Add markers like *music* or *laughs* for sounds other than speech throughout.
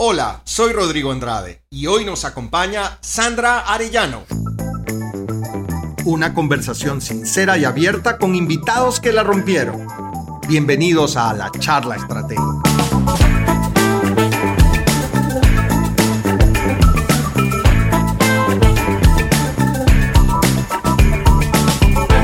Hola, soy Rodrigo Andrade y hoy nos acompaña Sandra Arellano. Una conversación sincera y abierta con invitados que la rompieron. Bienvenidos a la charla estratégica.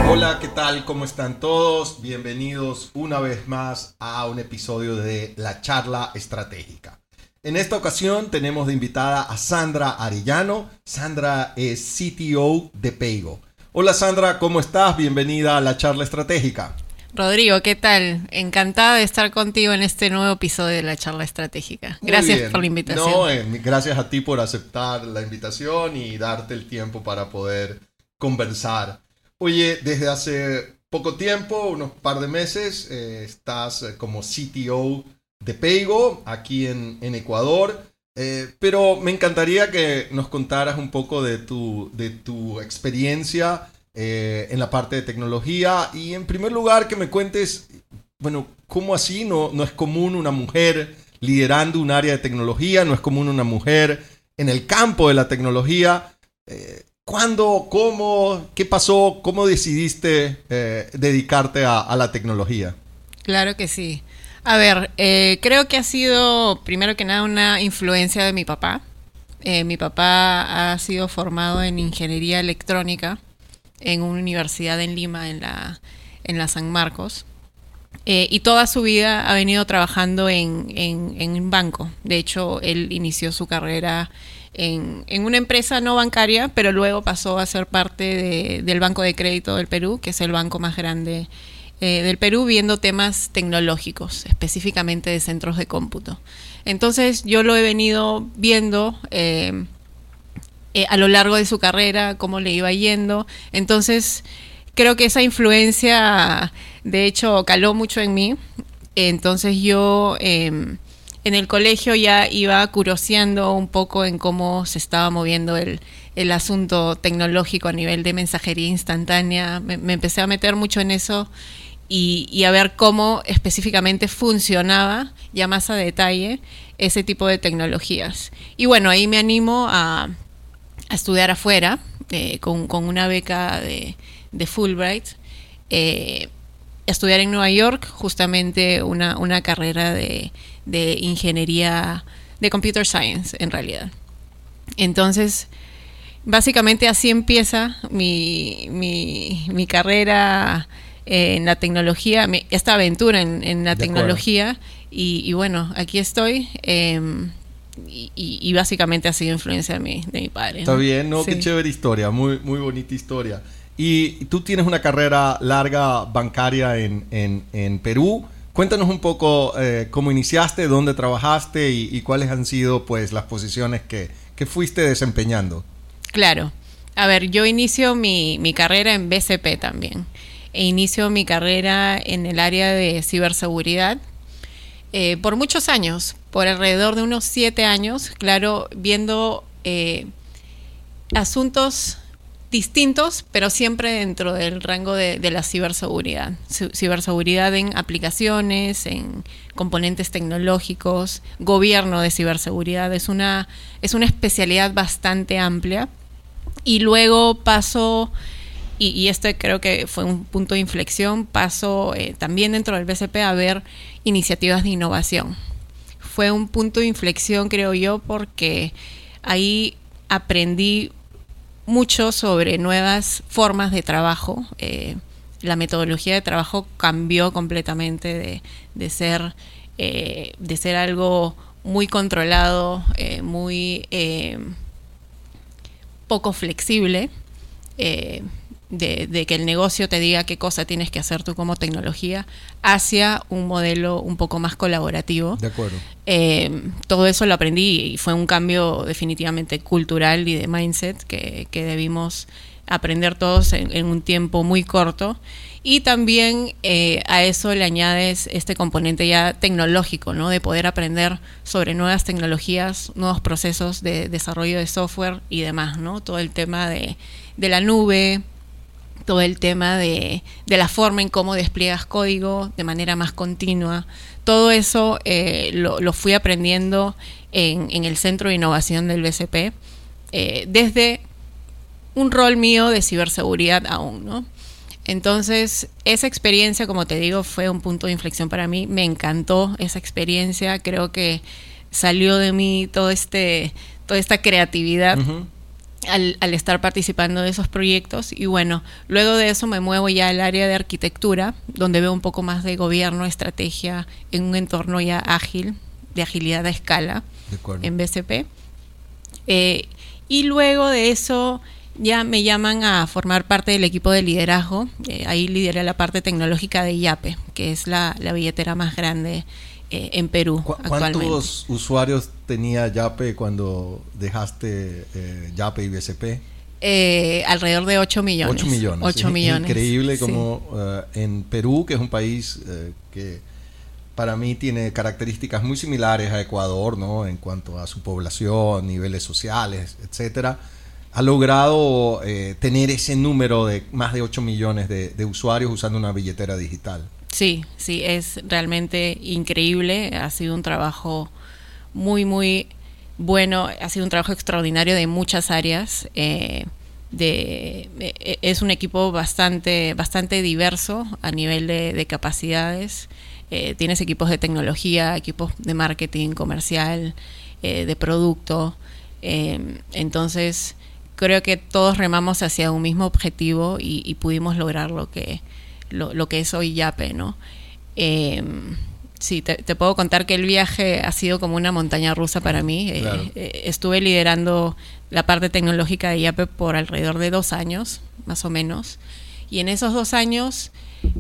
Hola, ¿qué tal? ¿Cómo están todos? Bienvenidos una vez más a un episodio de La Charla Estratégica. En esta ocasión tenemos de invitada a Sandra Arellano. Sandra es CTO de Paygo. Hola Sandra, ¿cómo estás? Bienvenida a La Charla Estratégica. Rodrigo, ¿qué tal? Encantada de estar contigo en este nuevo episodio de la charla estratégica. Gracias por la invitación. No, eh, gracias a ti por aceptar la invitación y darte el tiempo para poder conversar. Oye, desde hace poco tiempo, unos par de meses, eh, estás eh, como CTO de Paygo aquí en, Ecuador. Eh, pero me encantaría que nos contaras un poco de tu, de tu experiencia en la parte de tecnología y en primer lugar que me cuentes, bueno, ¿cómo así no, no es común una mujer liderando un área de tecnología? ¿No es común una mujer en el campo de la tecnología? ¿Cuándo? ¿Cómo? ¿Qué pasó? ¿Cómo decidiste eh, dedicarte a, la tecnología? Claro que sí. A ver, eh, creo que ha sido, primero que nada, una influencia de mi papá. Eh, mi papá ha sido formado en ingeniería electrónica en una universidad en Lima, en la, en la San Marcos. y toda su vida ha venido trabajando en, en, en un banco. De hecho, él inició su carrera en, una empresa no bancaria, pero luego pasó a ser parte del Banco de Crédito del Perú, que es el banco más grande eh, del Perú, viendo temas tecnológicos, específicamente de centros de cómputo. Entonces yo lo he venido viendo eh, eh, a lo largo de su carrera, cómo le iba yendo. Entonces creo que esa influencia, de hecho, caló mucho en mí. Entonces yo em, en el colegio ya iba curioseando un poco en cómo se estaba moviendo el, asunto tecnológico a nivel de mensajería instantánea. Me, empecé a meter mucho en eso y, a ver cómo específicamente funcionaba ya más a detalle ese tipo de tecnologías. Y bueno, ahí me animo a, estudiar afuera eh, con, una beca de, Fulbright. Eh, estudiar en Nueva York justamente una, una carrera de de ingeniería de computer science en realidad. Entonces, básicamente así empieza mi, mi, carrera en la tecnología, esta aventura en, la tecnología. Y, bueno, aquí estoy. Em, y, básicamente ha sido influencia de mi, de mi padre. Está bien, ¿no? Qué chévere historia, muy, muy bonita historia. Y tú tienes una carrera larga bancaria en, en, en Perú. Cuéntanos un poco eh, cómo iniciaste, dónde trabajaste y, cuáles han sido pues las posiciones que, fuiste desempeñando. Claro. A ver, yo inicio mi, carrera en BCP también. E inicio mi carrera en el área de ciberseguridad eh, por muchos años, por alrededor de unos siete años, claro, viendo eh, asuntos distintos, pero siempre dentro del rango de, la ciberseguridad. Ciberseguridad en aplicaciones, en componentes tecnológicos, gobierno de ciberseguridad. Es una, es una especialidad bastante amplia. Y luego paso, y, este creo que fue un punto de inflexión, paso eh, también dentro del BCP a ver iniciativas de innovación. Fue un punto de inflexión, creo yo, porque ahí aprendí mucho sobre nuevas formas de trabajo. Eh, la metodología de trabajo cambió completamente de, ser, eh, de ser algo muy controlado, muy poco flexible, de, que el negocio te diga qué cosa tienes que hacer tú como tecnología, hacia un modelo un poco más colaborativo. De acuerdo. Eh, todo eso lo aprendí y fue un cambio definitivamente cultural y de mindset que, debimos aprender todos en, un tiempo muy corto. Y también eh, a eso le añades este componente ya tecnológico, ¿no? De poder aprender sobre nuevas tecnologías, nuevos procesos de desarrollo de software y demás, ¿no? Todo el tema de, de la nube, todo el tema de, la forma en cómo despliegas código de manera más continua. Todo eso eh, lo, fui aprendiendo en, el Centro de Innovación del BCP, eh, desde un rol mío de ciberseguridad aún, ¿no? Entonces, esa experiencia, como te digo, fue un punto de inflexión para mí. Me encantó esa experiencia. Creo que salió de mí todo este, toda esta creatividad al, al, estar participando de esos proyectos. Y bueno, luego de eso me muevo ya al área de arquitectura, donde veo un poco más de gobierno, estrategia, en un entorno ya ágil, de agilidad a escala, en BCP. Eh, y luego de eso ya me llaman a formar parte del equipo de liderazgo. Eh, ahí lideré la parte tecnológica de YAPE, que es la, la billetera más grande eh, en Perú. ¿Cuántos usuarios tenía Yape cuando dejaste eh, Yape y BCP? Eh, alrededor de 8 millones. 8 millones. 8 millones. Increíble como en Perú, que es un país que para mí tiene características muy similares a Ecuador, ¿no? En cuanto a su población, niveles sociales, etcétera, ha logrado tener ese número de más de 8 millones de usuarios usando una billetera digital. Sí, sí, es realmente increíble. Ha sido un trabajo muy, muy bueno. Ha sido un trabajo extraordinario de muchas áreas. Eh, de, eh, es un equipo bastante, bastante diverso a nivel de, capacidades. Eh, tienes equipos de tecnología, equipos de marketing comercial, de producto. entonces, creo que todos remamos hacia un mismo objetivo y, y pudimos lograr lo que, lo, que es hoy Yape, ¿no? Em, sí, te, puedo contar que el viaje ha sido como una montaña rusa para mí. Eh, eh, estuve liderando la parte tecnológica de Yape por alrededor de dos años, más o menos. Y en esos dos años,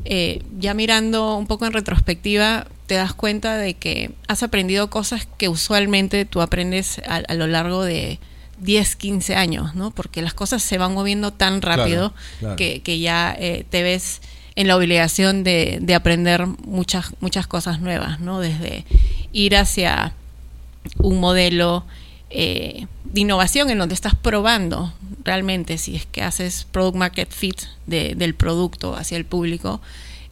eh, ya mirando un poco en retrospectiva, te das cuenta de que has aprendido cosas que usualmente tú aprendes a, lo largo de 10, 15 años, ¿no? Porque las cosas se van moviendo tan rápido Que, que, ya te ves en la obligación de, de, aprender muchas, muchas cosas nuevas, ¿no? Desde ir hacia un modelo eh, de innovación en donde estás probando realmente si es que haces product market fit del producto hacia el público,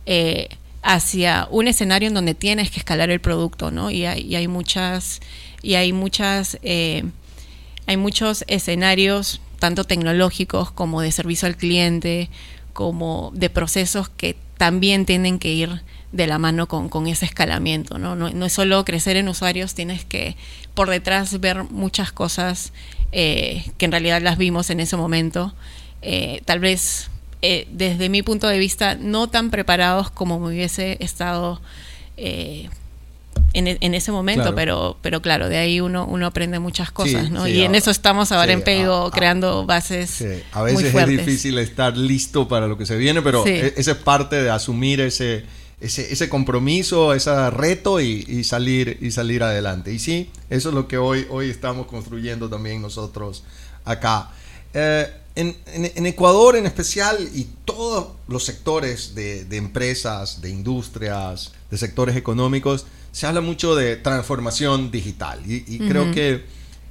eh, hacia un escenario en donde tienes que escalar el producto, ¿no? Y hay, hay muchas, y hay muchas, eh, hay muchos escenarios, tanto tecnológicos como de servicio al cliente, como de procesos que también tienen que ir de la mano con, ese escalamiento, ¿no? ¿no? es solo crecer en usuarios, tienes que por detrás ver muchas cosas eh, que en realidad las vimos en ese momento, eh, tal vez eh, desde mi punto de vista no tan preparados como me hubiese estado en, en, ese momento, pero pero claro, de ahí uno uno aprende muchas cosas, ¿no? y en eso estamos ahora en Peigo creando bases. A veces es difícil estar listo para lo que se viene, pero e, esa es parte de asumir ese ese, ese compromiso, ese reto y, salir y salir adelante. Y sí, eso es lo que hoy hoy estamos construyendo también nosotros acá. Eh, en, en, Ecuador en especial y todos los sectores de, de empresas, de industrias, de sectores económicos, se habla mucho de transformación digital y, creo que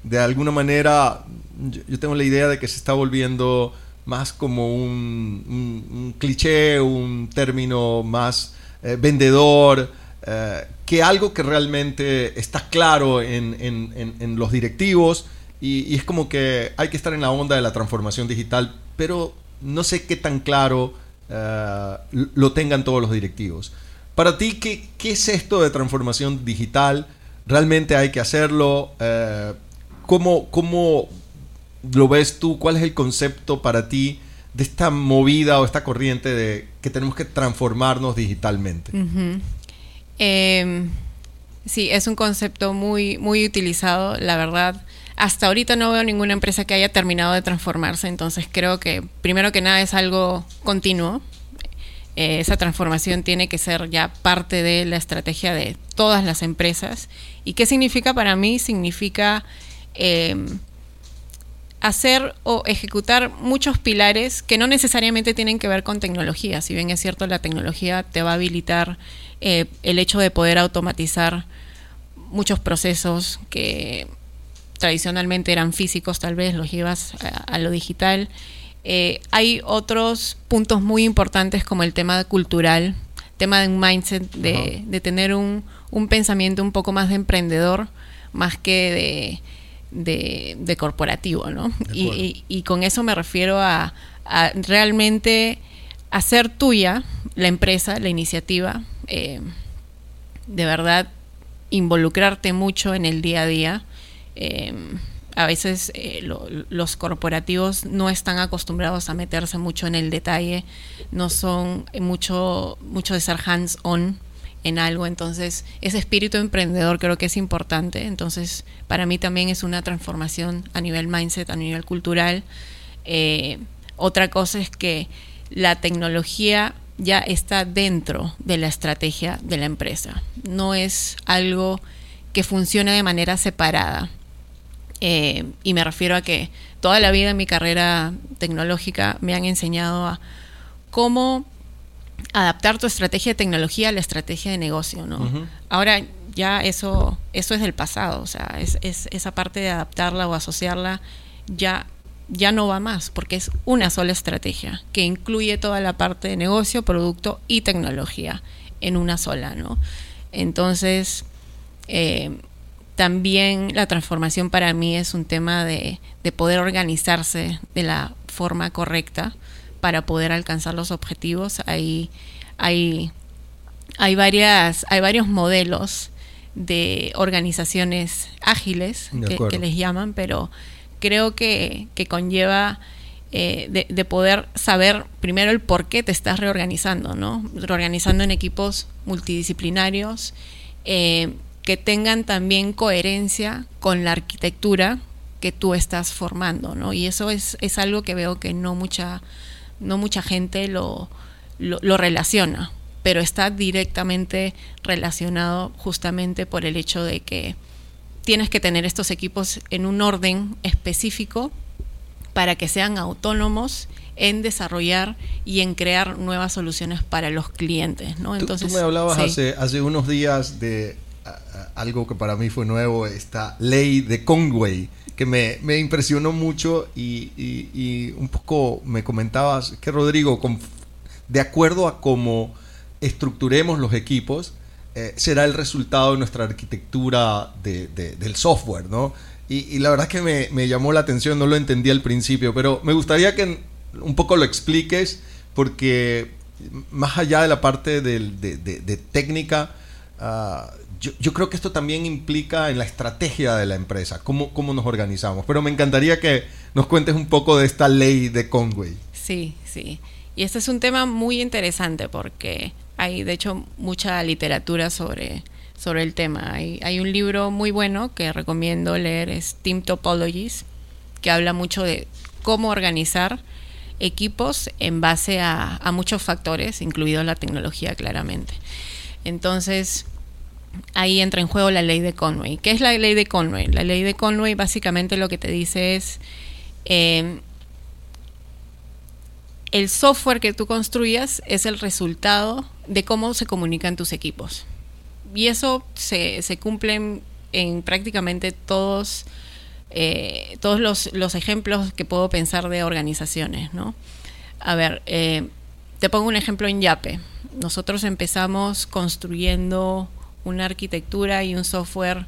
de alguna manera yo, tengo la idea de que se está volviendo más como un, cliché, un término más eh, vendedor, eh, que algo que realmente está claro en, los directivos y, es como que hay que estar en la onda de la transformación digital, pero no sé qué tan claro eh, lo tengan todos los directivos. Para ti, ¿qué, ¿qué, es esto de transformación digital? ¿Realmente hay que hacerlo? Eh, ¿cómo, ¿Cómo lo ves tú? ¿Cuál es el concepto para ti de esta movida o esta corriente de que tenemos que transformarnos digitalmente? Em, sí, es un concepto muy, muy utilizado, la verdad. Hasta ahorita no veo ninguna empresa que haya terminado de transformarse, entonces creo que primero que nada es algo continuo eh, esa transformación tiene que ser ya parte de la estrategia de todas las empresas. ¿Y qué significa para mí? Significa em, hacer o ejecutar muchos pilares que no necesariamente tienen que ver con tecnología. Si bien es cierto, la tecnología te va a habilitar eh, el hecho de poder automatizar muchos procesos que tradicionalmente eran físicos, tal vez los llevas a lo digital. Eh, hay otros puntos muy importantes como el tema cultural, tema de un mindset, de, tener un, pensamiento un poco más de emprendedor, más que de, corporativo, ¿no? Y, con eso me refiero a, realmente hacer tuya la empresa, la iniciativa, eh, de verdad involucrarte mucho en el día a día. Eh, a veces eh, los corporativos no están acostumbrados a meterse mucho en el detalle, no son mucho, mucho de ser hands-on en algo, entonces ese espíritu emprendedor creo que es importante, entonces para mí también es una transformación a nivel mindset, a nivel cultural. Eh, otra cosa es que la tecnología ya está dentro de la estrategia de la empresa, no es algo que funcione de manera separada eh, y me refiero a que toda la vida en mi carrera tecnológica me han enseñado a cómo adaptar tu estrategia de tecnología a la estrategia de negocio, ¿no? Ahora ya eso, eso es del pasado, o sea, es, esa parte de adaptarla o asociarla ya, ya no va más, porque es una sola estrategia que incluye toda la parte de negocio, producto y tecnología en una sola, ¿no? Entonces, eh, también la transformación para mí es un tema de, poder organizarse de la forma correcta para poder alcanzar los objetivos. Hay, hay, hay, varias, hay varios modelos de organizaciones ágiles que, les llaman, pero creo que, conlleva eh, de, poder saber primero el por qué te estás reorganizando, ¿no? Reorganizando en equipos multidisciplinarios. Eh, que tengan también coherencia con la arquitectura que tú estás formando, ¿no? Y eso es, es algo que veo que no mucha, no mucha gente lo, lo, relaciona, pero está directamente relacionado justamente por el hecho de que tienes que tener estos equipos en un orden específico para que sean autónomos en desarrollar y en crear nuevas soluciones para los clientes. ¿no? Entonces, tú, me hablabas hace, hace unos días de algo que para mí fue nuevo, esta ley de Conway, que me, me impresionó mucho y, un poco me comentabas que Rodrigo, de acuerdo a cómo estructuremos los equipos, eh, será el resultado de nuestra arquitectura de, del software, ¿no? Y, la verdad que me, me, llamó la atención, no lo entendí al principio, pero me gustaría que un poco lo expliques, porque más allá de la parte de, técnica, uh, yo, creo que esto también implica en la estrategia de la empresa, cómo, cómo nos organizamos. Pero me encantaría que nos cuentes un poco de esta ley de Conway. Sí, sí. Y este es un tema muy interesante porque hay, de hecho, mucha literatura sobre, sobre el tema. Hay, hay un libro muy bueno que recomiendo leer, es Team Topologies, que habla mucho de cómo organizar equipos en base a, a muchos factores, incluido la tecnología, claramente. Entonces, ahí entra en juego la ley de Conway. ¿Qué es la ley de Conway? La ley de Conway básicamente lo que te dice es em, el software que tú construyas es el resultado de cómo se comunican tus equipos. Y eso se, se cumple en, prácticamente todos, eh, todos los, ejemplos que puedo pensar de organizaciones. ¿no? A ver, eh, te pongo un ejemplo en Yape. Nosotros empezamos construyendo una arquitectura y un software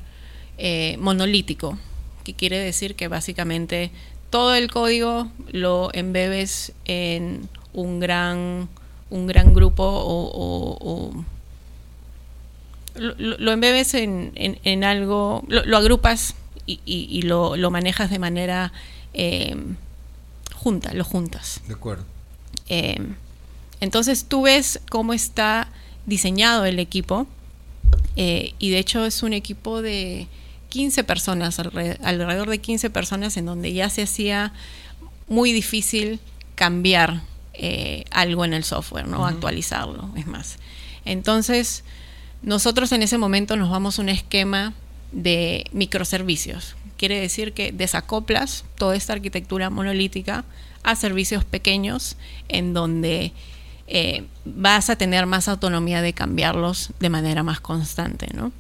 eh, monolítico, que quiere decir que básicamente todo el código lo embebes en un gran, un gran grupo o, lo, embebes en, en, algo, lo, agrupas y, lo, manejas de manera eh, junta, lo juntas. De acuerdo. Eh, entonces tú ves cómo está diseñado el equipo eh, y de hecho es un equipo de 15 personas, alrededor de 15 personas, en donde ya se hacía muy difícil cambiar eh, algo en el software, ¿no? Actualizarlo, es más. Entonces, nosotros en ese momento nos vamos a un esquema de microservicios. Quiere decir que desacoplas toda esta arquitectura monolítica a servicios pequeños en donde eh, vas a tener más autonomía de cambiarlos de manera más constante, ¿no?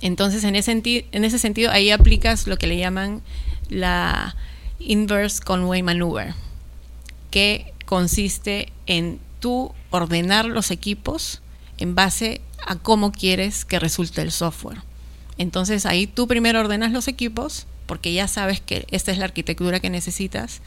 Entonces, en ese, en ese sentido, ahí aplicas lo que le llaman la Inverse Conway Maneuver, que consiste en tú ordenar los equipos en base a cómo quieres que resulte el software. Entonces ahí tú primero ordenas los equipos, porque ya sabes que esta es la arquitectura que necesitas,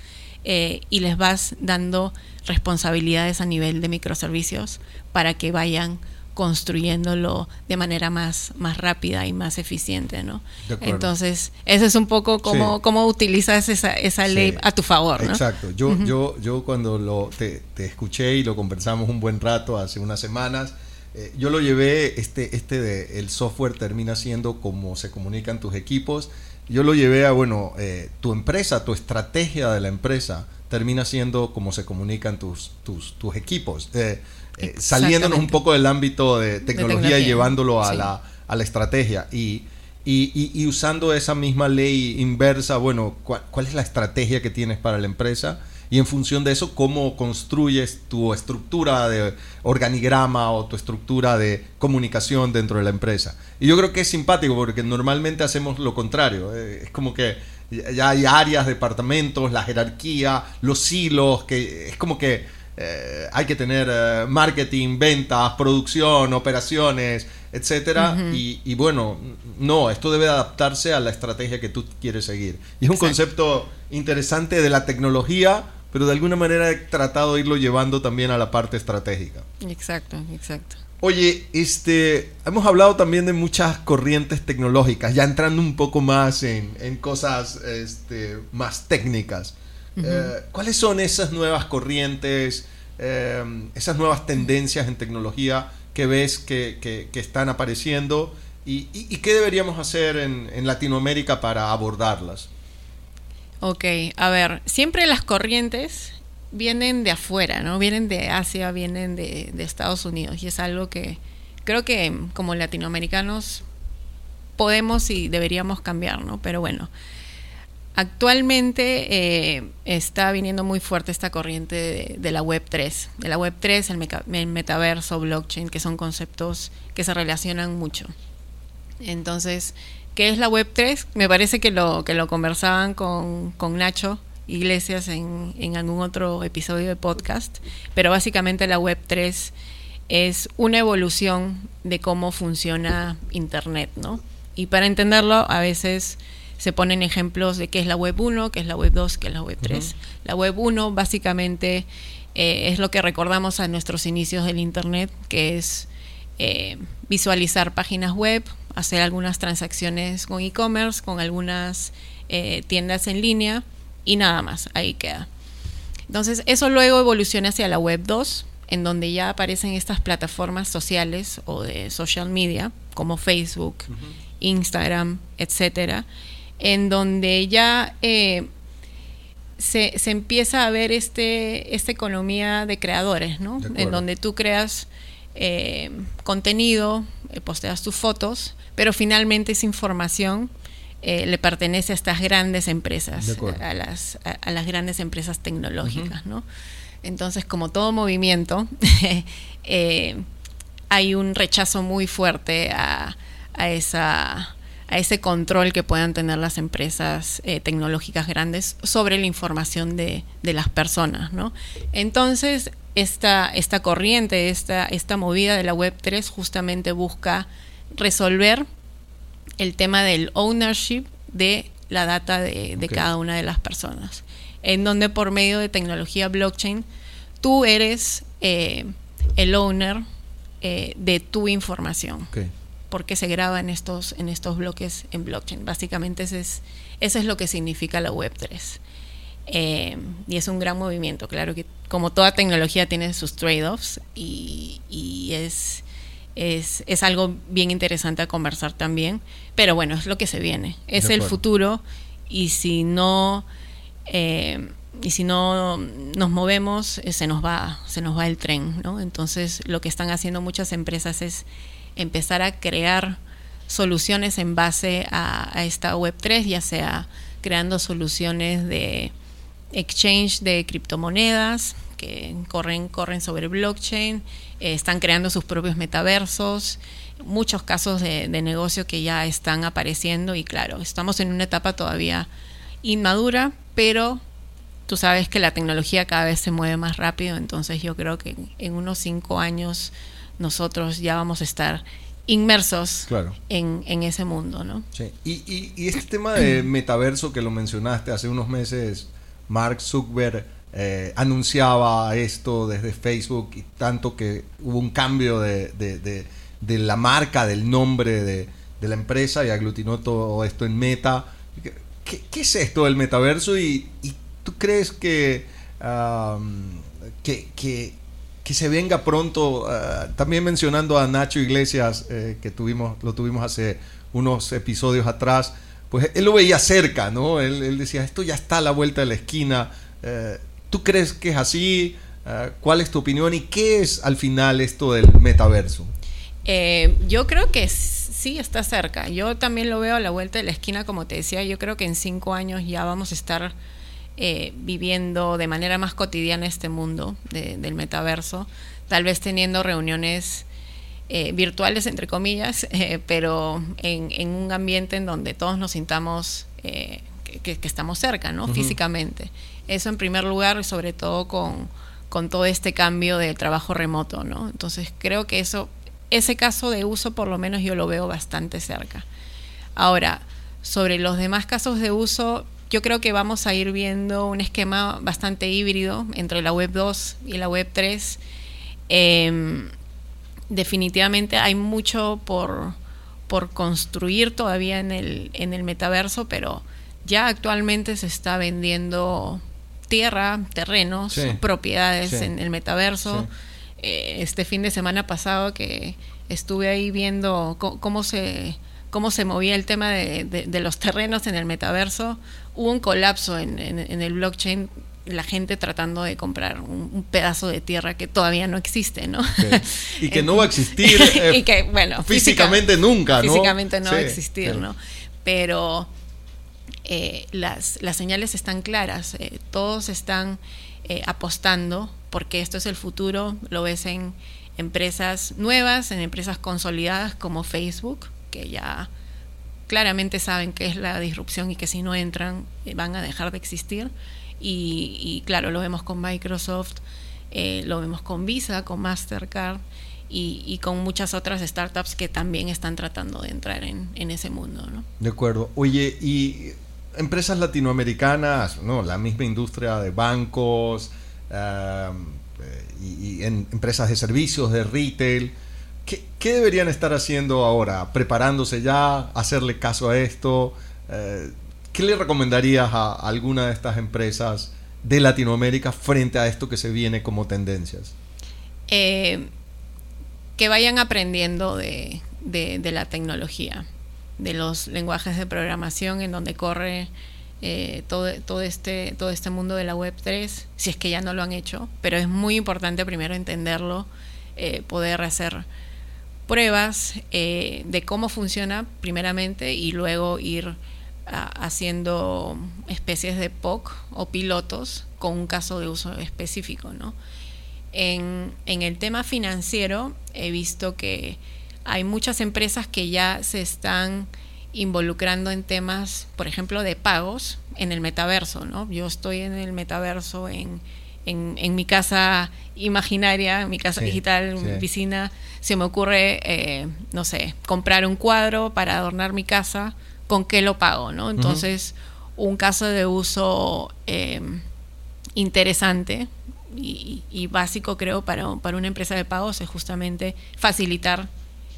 eh, y les vas dando responsabilidades a nivel de microservicios para que vayan construyéndolo de manera más, más rápida y más eficiente, ¿no? Entonces, eso es un poco como cómo utilizas esa, esa ley a tu favor, ¿no? Exacto. Yo, yo, yo cuando lo, te, escuché y lo conversamos un buen rato hace unas semanas, eh, yo lo llevé, este, este de, el software termina siendo como se comunican tus equipos, yo lo llevé a, bueno, eh, tu empresa, tu estrategia de la empresa termina siendo como se comunican tus, tus, tus equipos. Eh, eh, saliéndonos un poco del ámbito de tecnología, y llevándolo a, la, a la estrategia. Y, y, y, usando esa misma ley inversa, bueno, ¿cuál, es la estrategia que tienes para la empresa? Y en función de eso, ¿cómo construyes tu estructura de organigrama o tu estructura de comunicación dentro de la empresa? Y yo creo que es simpático porque normalmente hacemos lo contrario. Eh, es como que ya hay áreas, departamentos, la jerarquía, los hilos, que es como que eh, hay que tener eh, marketing, ventas, producción, operaciones, etcétera. y, bueno, no, esto debe adaptarse a la estrategia que tú quieres seguir. Y es un concepto interesante de la tecnología, pero de alguna manera he tratado de irlo llevando también a la parte estratégica. Exacto, exacto. Oye, este, hemos hablado también de muchas corrientes tecnológicas, ya entrando un poco más en, cosas este, más técnicas. Eh, ¿Cuáles son esas nuevas corrientes, eh, esas nuevas tendencias en tecnología que ves que, están apareciendo y, qué deberíamos hacer en, Latinoamérica para abordarlas? Ok, a ver, siempre las corrientes vienen de afuera, ¿no? Vienen de Asia, vienen de, de Estados Unidos y es algo que creo que como latinoamericanos podemos y deberíamos cambiar, ¿no? Pero bueno, Actualmente eh, está viniendo muy fuerte esta corriente de, la Web 3, de la Web 3, el, metaverso, blockchain, que son conceptos que se relacionan mucho. Entonces, ¿qué es la Web 3? Me parece que lo, que lo conversaban con, Nacho Iglesias en, en, algún otro episodio de podcast, pero básicamente la Web 3 es una evolución de cómo funciona Internet, ¿no? Y para entenderlo, a veces se ponen ejemplos de qué es la web 1, qué es la web 2, qué es la web 3. La web 1 básicamente eh, es lo que recordamos a nuestros inicios del Internet, que es eh, visualizar páginas web, hacer algunas transacciones con e-commerce, con algunas eh, tiendas en línea y nada más, ahí queda. Entonces eso luego evoluciona hacia la web 2, en donde ya aparecen estas plataformas sociales o de social media, como Facebook, Instagram, etcétera, en donde ya eh, se, empieza a ver este, esta economía de creadores, ¿no? En donde tú creas eh, contenido, eh, posteas tus fotos, pero finalmente esa información le pertenece a estas grandes empresas, a las, a, las grandes empresas tecnológicas, ¿no? Entonces, como todo movimiento, *laughs* hay un rechazo muy fuerte a esa a ese control que puedan tener las empresas eh, tecnológicas grandes sobre la información de, las personas. ¿no? Entonces, esta, esta corriente, esta, esta movida de la Web3 justamente busca resolver el tema del ownership de la data de, cada una de las personas, en donde por medio de tecnología blockchain tú eres eh, el owner eh, de tu información. Porque se graba en estos, en estos bloques en blockchain. Básicamente ese es, eso es lo que significa la Web3. Eh, y es un gran movimiento, claro que como toda tecnología tiene sus trade-offs y, es, es, algo bien interesante a conversar también, pero bueno, es lo que se viene, es el futuro y si no... Eh, y si no nos movemos, eh, se nos va, se nos va el tren, ¿no? Entonces, lo que están haciendo muchas empresas es empezar a crear soluciones en base a, esta Web3, ya sea creando soluciones de exchange de criptomonedas que corren, corren sobre blockchain, eh, están creando sus propios metaversos, muchos casos de, de, negocio que ya están apareciendo y claro, estamos en una etapa todavía inmadura, pero tú sabes que la tecnología cada vez se mueve más rápido, entonces yo creo que en unos cinco años nosotros ya vamos a estar inmersos en, ese mundo, ¿no? Sí. Y, y, este tema de metaverso que lo mencionaste hace unos meses, Mark Zuckerberg eh, anunciaba esto desde Facebook y tanto que hubo un cambio de, de, la marca, del nombre de, la empresa y aglutinó todo esto en Meta. ¿Qué, es esto del metaverso y, tú crees que, que que se venga pronto, ah, también mencionando a Nacho Iglesias, eh, que tuvimos, lo tuvimos hace unos episodios atrás, pues él lo veía cerca, ¿no? Él, decía, esto ya está a la vuelta de la esquina. Eh, ¿Tú crees que es así? Ah, ¿Cuál es tu opinión y qué es al final esto del metaverso? Eh, yo creo que sí está cerca. Yo también lo veo a la vuelta de la esquina, como te decía, yo creo que en cinco años ya vamos a estar eh, viviendo de manera más cotidiana este mundo del metaverso, tal vez teniendo reuniones eh, virtuales, entre comillas, *laughs* pero en, un ambiente en donde todos nos sintamos que, estamos cerca, ¿no? Físicamente. Eso en primer lugar, y sobre todo con, con todo este cambio de trabajo remoto, ¿no? Entonces creo que eso, ese caso de uso por lo menos yo lo veo bastante cerca. Ahora, sobre los demás casos de uso, yo creo que vamos a ir viendo un esquema bastante híbrido entre la web 2 y la web 3. Em, definitivamente hay mucho por, por construir todavía en el, en el metaverso, pero ya actualmente se está vendiendo tierra, terrenos, propiedades en el metaverso. Eh, este fin de semana pasado que estuve ahí viendo cómo se cómo se movía el tema de, los terrenos en el metaverso, hubo un colapso en, el blockchain la gente tratando de comprar un, pedazo de tierra que todavía no existe, ¿no? Y *laughs* que no va a existir *laughs* y que, bueno, físicamente nunca, ¿no? Físicamente no va a existir, ¿no? Pero eh, las, las, señales están claras, eh, todos están eh, apostando porque esto es el futuro, lo ves en empresas nuevas, en empresas consolidadas como Facebook, que ya claramente saben qué es la disrupción y que si no entran van a dejar de existir. Y, claro, lo vemos con Microsoft, lo vemos con Visa, con Mastercard y, con muchas otras startups que también están tratando de entrar en, ese mundo. ¿no? De acuerdo. Oye, y empresas latinoamericanas, ¿no? la misma industria de bancos eh, y, en empresas de servicios, de retail, ¿Qué, deberían estar haciendo ahora? ¿Preparándose ya? ¿Hacerle caso a esto? Eh, ¿Qué le recomendarías a alguna de estas empresas de Latinoamérica frente a esto que se viene como tendencias? Eh, que vayan aprendiendo de, la tecnología, de los lenguajes de programación en donde corre eh, todo, todo, este, todo este mundo de la Web 3, si es que ya no lo han hecho, pero es muy importante primero entenderlo, poder hacer pruebas eh, de cómo funciona primeramente y luego ir ah, haciendo especies de POC o pilotos con un caso de uso específico. ¿no? En, el tema financiero he visto que hay muchas empresas que ya se están involucrando en temas, por ejemplo, de pagos en el metaverso. ¿no? Yo estoy en el metaverso en en, mi casa imaginaria, en mi casa digital, en mi piscina, se me ocurre, eh, no sé, comprar un cuadro para adornar mi casa, ¿con qué lo pago? ¿no? Entonces, un caso de uso em, interesante y, básico, creo, para, para una empresa de pagos es justamente facilitar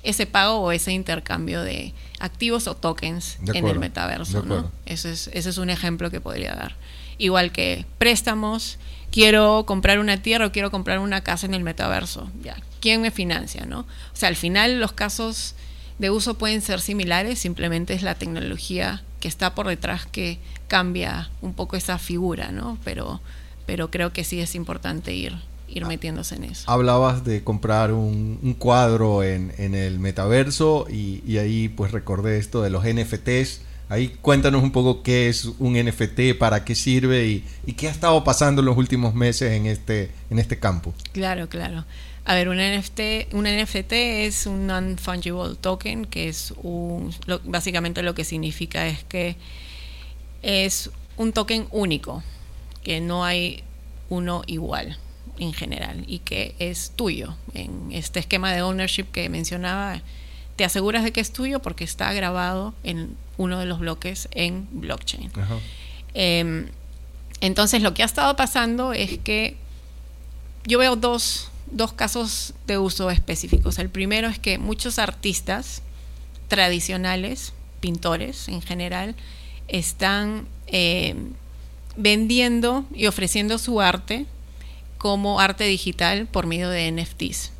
ese pago o ese intercambio de activos o tokens en el metaverso. ¿no? Ese, es, ese es un ejemplo que podría dar. Igual que préstamos, quiero comprar una tierra o quiero comprar una casa en el metaverso. Ya, ¿quién me financia, no? O sea, al final los casos de uso pueden ser similares, simplemente es la tecnología que está por detrás que cambia un poco esa figura, ¿no? Pero, pero creo que sí es importante ir, ir metiéndose en eso. Hablabas de comprar un, cuadro en, el metaverso y, y, ahí pues recordé esto de los NFTs. Ahí cuéntanos un poco qué es un NFT, para qué sirve y, qué ha estado pasando en los últimos meses en este, en este campo. Claro, claro. A ver, un NFT, un NFT es un non-fungible token, que es un, básicamente lo que significa es que es un token único, que no hay uno igual en general y que es tuyo. En este esquema de ownership que mencionaba, te aseguras de que es tuyo porque está grabado en uno de los bloques en blockchain. Em, entonces lo que ha estado pasando es que yo veo dos, dos casos de uso específicos. El primero es que muchos artistas tradicionales, pintores en general, están em, vendiendo y ofreciendo su arte como arte digital por medio de NFTs.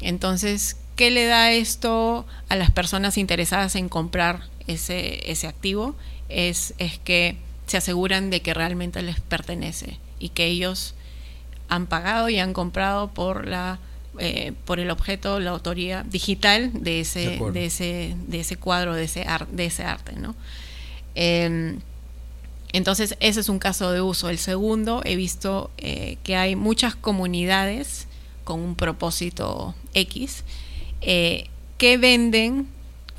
Entonces, ¿qué le da esto a las personas interesadas en comprar ese, ese activo? Es, es que se aseguran de que realmente les pertenece y que ellos han pagado y han comprado por la eh, por el objeto, la autoría digital de ese, de, ese, de ese cuadro, de ese, de ese arte, ¿no? Em, entonces, ese es un caso de uso. El segundo, he visto eh, que hay muchas comunidades con un propósito X eh, que venden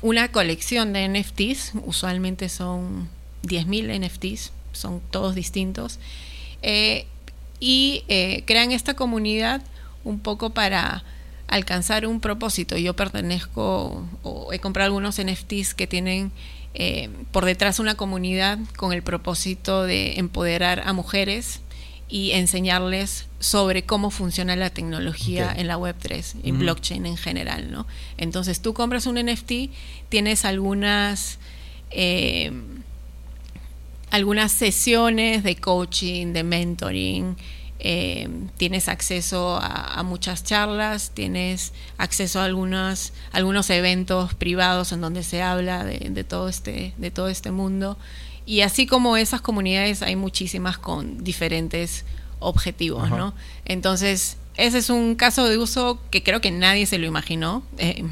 una colección de NFTs, usualmente son 10.000 NFTs, son todos distintos, eh, y crean esta comunidad un poco para alcanzar un propósito. Yo pertenezco o he comprado algunos NFTs que tienen eh, por detrás una comunidad con el propósito de empoderar a mujeres y enseñarles sobre cómo funciona la tecnología en la Web3 y blockchain en general, ¿no? Entonces tú compras un NFT, tienes algunas eh, algunas sesiones de coaching, de mentoring, eh, tienes acceso a, muchas charlas, tienes acceso a algunos, algunos eventos privados en donde se habla de, todo este, de todo este mundo. Y así como esas comunidades hay muchísimas con diferentes objetivos, ¿no? Entonces, ese es un caso de uso que creo que nadie se lo imaginó, eh,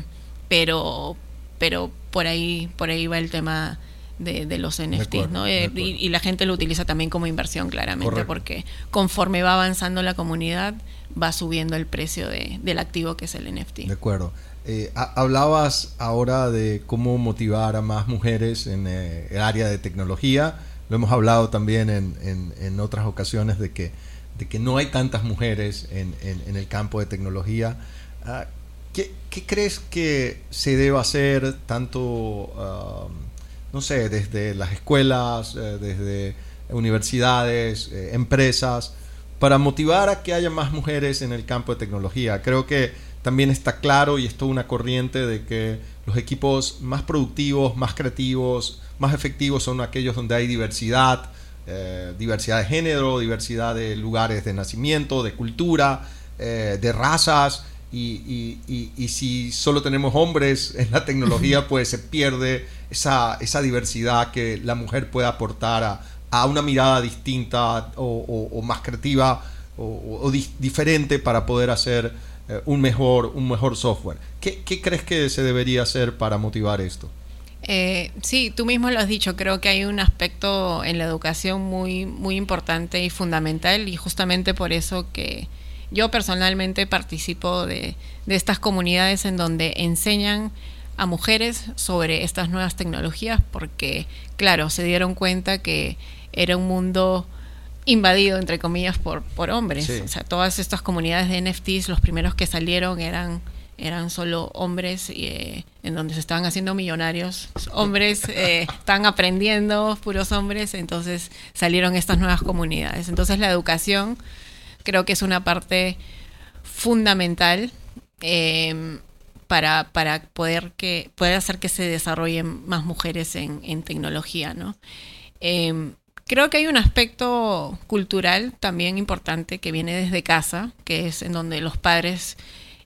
pero, pero por ahí, por ahí va el tema de, los NFTs, ¿no? Eh, y, la gente lo utiliza también como inversión, claramente, porque conforme va avanzando la comunidad, va subiendo el precio del activo que es el NFT. De acuerdo. Eh, hablabas ahora de cómo motivar a más mujeres en eh, el área de tecnología. Lo hemos hablado también en, en, otras ocasiones de que, de que no hay tantas mujeres en, en el campo de tecnología. Ah, ¿qué, ¿qué, crees que se debe hacer tanto... Ah, no sé, desde las escuelas, eh, desde universidades, eh, empresas, para motivar a que haya más mujeres en el campo de tecnología. Creo que también está claro y es toda una corriente de que los equipos más productivos, más creativos, más efectivos son aquellos donde hay diversidad, eh, diversidad de género, diversidad de lugares de nacimiento, de cultura, de razas. Y, y, si solo tenemos hombres en la tecnología, *laughs* pues se pierde esa, esa diversidad que la mujer puede aportar a, a una mirada distinta o, más creativa o, diferente para poder hacer eh, un, mejor, un mejor software. ¿Qué, ¿Qué, crees que se debería hacer para motivar esto? Eh, sí, tú mismo lo has dicho, creo que hay un aspecto en la educación muy, muy importante y fundamental y justamente por eso que yo personalmente participo de, de estas comunidades en donde enseñan a mujeres sobre estas nuevas tecnologías porque, claro, se dieron cuenta que era un mundo invadido, entre comillas, por, por hombres. O sea, todas estas comunidades de NFTs, los primeros que salieron eran eran solo hombres eh, en donde se estaban haciendo millonarios. Hombres *laughs* eh, están aprendiendo, puros hombres, entonces salieron estas nuevas comunidades. Entonces la educación creo que es una parte fundamental. Eh, para, para poder, que, poder hacer que se desarrollen más mujeres en, en tecnología, ¿no? Em, creo que hay un aspecto cultural también importante que viene desde casa, que es en donde los padres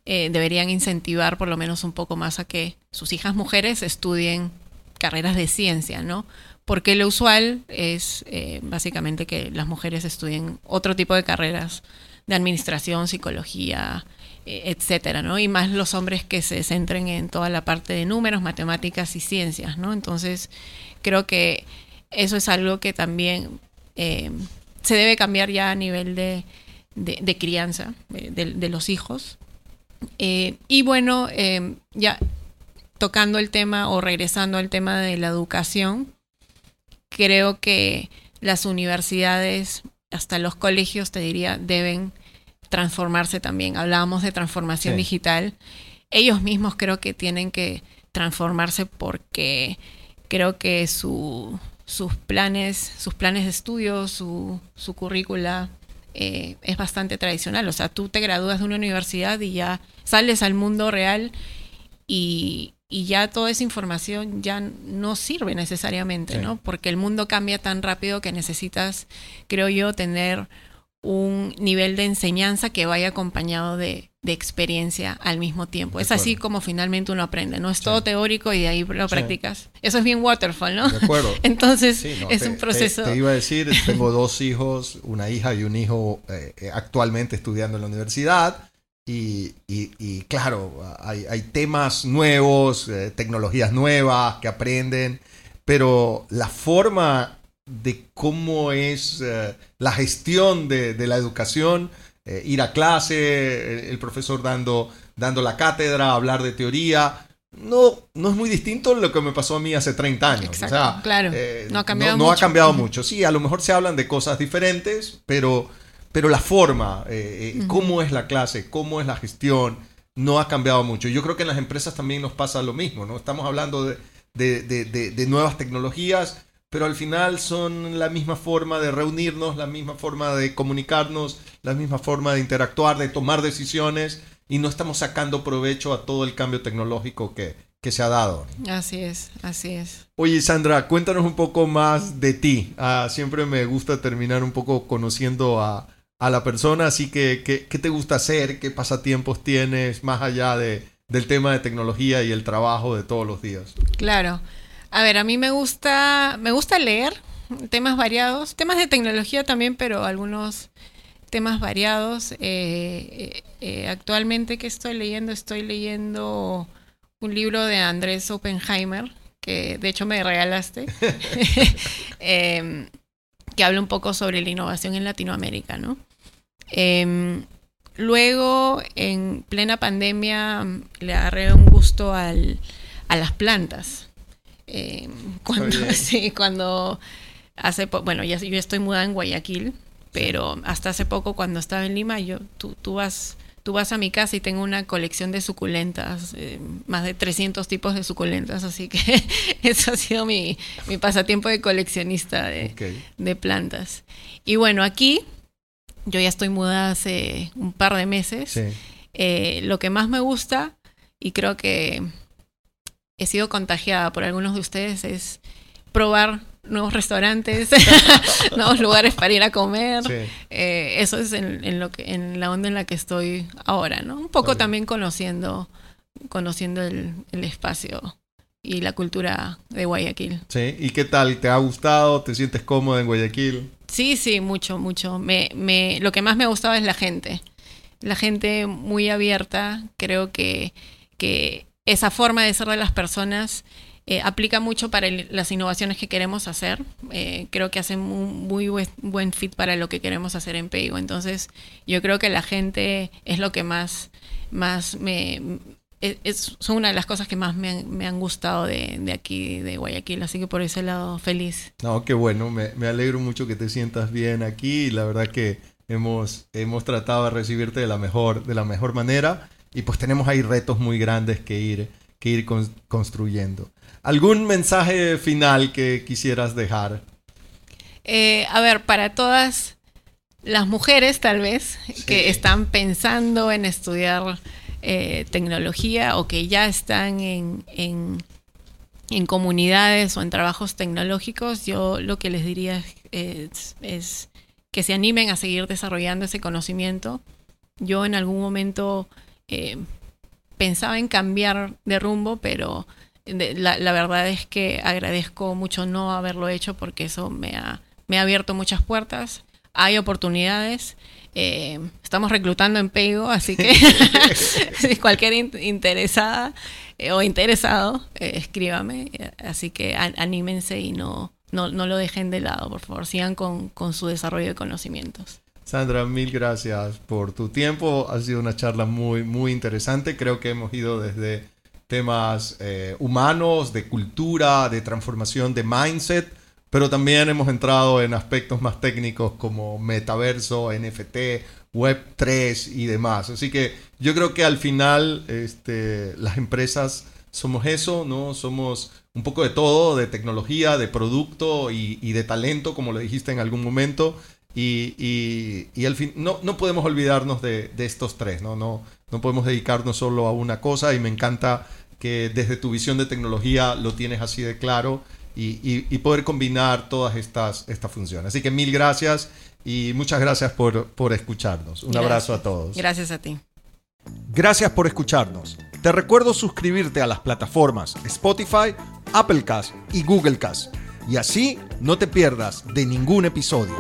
eh, deberían incentivar por lo menos un poco más a que sus hijas mujeres estudien carreras de ciencia, ¿no? Porque lo usual es eh, básicamente que las mujeres estudien otro tipo de carreras de administración, psicología, etcétera, ¿no? Y más los hombres que se centren en toda la parte de números, matemáticas y ciencias, ¿no? Entonces, creo que eso es algo que también eh, se debe cambiar ya a nivel de, crianza de, los hijos. Eh, y bueno, ya tocando el tema o regresando al tema de la educación, creo que las universidades, hasta los colegios, te diría, deben transformarse también. Hablábamos de transformación digital. Ellos mismos creo que tienen que transformarse porque creo que su, sus planes, sus planes de estudio, su, su currícula eh, es bastante tradicional. O sea, tú te gradúas de una universidad y ya sales al mundo real y, y ya toda esa información ya no sirve necesariamente, ¿no? Porque el mundo cambia tan rápido que necesitas, creo yo, tener un nivel de enseñanza que vaya acompañado de, de experiencia al mismo tiempo. es así como finalmente uno aprende, no es todo teórico y de ahí lo practicas. Eso es bien waterfall, ¿no? De acuerdo. *laughs* Entonces es un proceso. Te, iba a decir, *laughs* tengo dos hijos, una hija y un hijo eh, eh, actualmente estudiando en la universidad. Y, y, claro, hay, hay, temas nuevos, eh, tecnologías nuevas que aprenden, pero la forma de cómo es la gestión de, de la educación eh, ir a clase, el, profesor dando, dando la cátedra, hablar de teoría. No, no es muy distinto lo que me pasó a mí hace 30 años. claro. Eh, no ha cambiado, mucho. ha cambiado mucho. Sí, a lo mejor se hablan de cosas diferentes, pero, pero la forma, eh, cómo es la clase, cómo es la gestión, no ha cambiado mucho. Yo creo que en las empresas también nos pasa lo mismo, ¿no? Estamos hablando de, de nuevas tecnologías, pero al final son la misma forma de reunirnos, la misma forma de comunicarnos, la misma forma de interactuar, de tomar decisiones y no estamos sacando provecho a todo el cambio tecnológico que, que se ha dado. Así es, así es. Oye, Sandra, cuéntanos un poco más de ti. Ah, siempre me gusta terminar un poco conociendo a, a la persona, así que ¿qué, ¿qué, te gusta hacer? ¿Qué pasatiempos tienes más allá de, del tema de tecnología y el trabajo de todos los días? Claro. A ver, a mí me gusta, me gusta leer temas variados, temas de tecnología también, pero algunos temas variados. Eh, eh, eh, actualmente que estoy leyendo, estoy leyendo un libro de Andrés Oppenheimer, que de hecho me regalaste, *laughs* *laughs* em, que habla un poco sobre la innovación en Latinoamérica, ¿no? Em, luego, en plena pandemia, le agarré un gusto al, a las plantas. Eh, cuando, *laughs* sí, cuando hace, bueno, ya, yo estoy mudada en Guayaquil, pero hasta hace poco cuando estaba en Lima, yo, tú, tú vas tú vas a mi casa y tengo una colección de suculentas, eh, más de 300 tipos de suculentas, así que *laughs* eso ha sido mi, mi pasatiempo de coleccionista de, de, plantas. Y bueno, aquí yo ya estoy mudada hace un par de meses. Eh, lo que más me gusta, y creo que he sido contagiada por algunos de ustedes es probar nuevos restaurantes, *laughs* nuevos lugares para ir a comer. Eh, eso es en, lo que, en la onda en la que estoy ahora, ¿no? Un poco también conociendo, conociendo el, espacio y la cultura de Guayaquil. Sí, ¿y qué tal? ¿Te ha gustado? ¿Te sientes cómoda en Guayaquil? Sí, sí, mucho, mucho. Me, me, lo que más me ha gustado es la gente. La gente muy abierta, creo que, que esa forma de ser de las personas eh, aplica mucho para las innovaciones que queremos hacer. Eh, creo que hace un muy buen, fit para lo que queremos hacer en Peigo. Entonces, yo creo que la gente es lo que más, más me... E, son una de las cosas que más me han, gustado de, aquí, de Guayaquil. Así que por ese lado, feliz. No, qué bueno. Me, alegro mucho que te sientas bien aquí. La verdad que hemos, hemos tratado de recibirte de la mejor, de la mejor manera y pues tenemos ahí retos muy grandes que ir, que ir construyendo. ¿Algún mensaje final que quisieras dejar? Eh, a ver, para todas las mujeres tal vez que están pensando en estudiar eh, tecnología o que ya están en, en, en, comunidades o en trabajos tecnológicos, yo lo que les diría es, es que se animen a seguir desarrollando ese conocimiento. Yo en algún momento eh, pensaba en cambiar de rumbo, pero la, verdad es que agradezco mucho no haberlo hecho porque eso me ha, abierto muchas puertas. Hay oportunidades. Eh, estamos reclutando en Pego, así que *laughs* cualquier interesada eh, o interesado, escríbame. Así que anímense y no, no, no, lo dejen de lado, por favor. Sigan con, con su desarrollo de conocimientos. Sandra, mil gracias por tu tiempo. Ha sido una charla muy, muy interesante. Creo que hemos ido desde temas eh, humanos, de cultura, de transformación de mindset, pero también hemos entrado en aspectos más técnicos como metaverso, NFT, Web3 y demás. Así que yo creo que al final este, las empresas somos eso, ¿no? Somos un poco de todo, de tecnología, de producto y, y de talento, como lo dijiste en algún momento. Y, y, y al fin, no, no podemos olvidarnos de, de, estos tres, ¿no? ¿no? No podemos dedicarnos solo a una cosa y me encanta que desde tu visión de tecnología lo tienes así de claro y, y, y poder combinar todas estas, estas funciones. Así que mil gracias y muchas gracias por, por escucharnos. Un Gracias. abrazo a todos. Gracias a ti. Gracias por escucharnos. Te recuerdo suscribirte a las plataformas Spotify, Applecast y Googlecast. Y así no te pierdas de ningún episodio.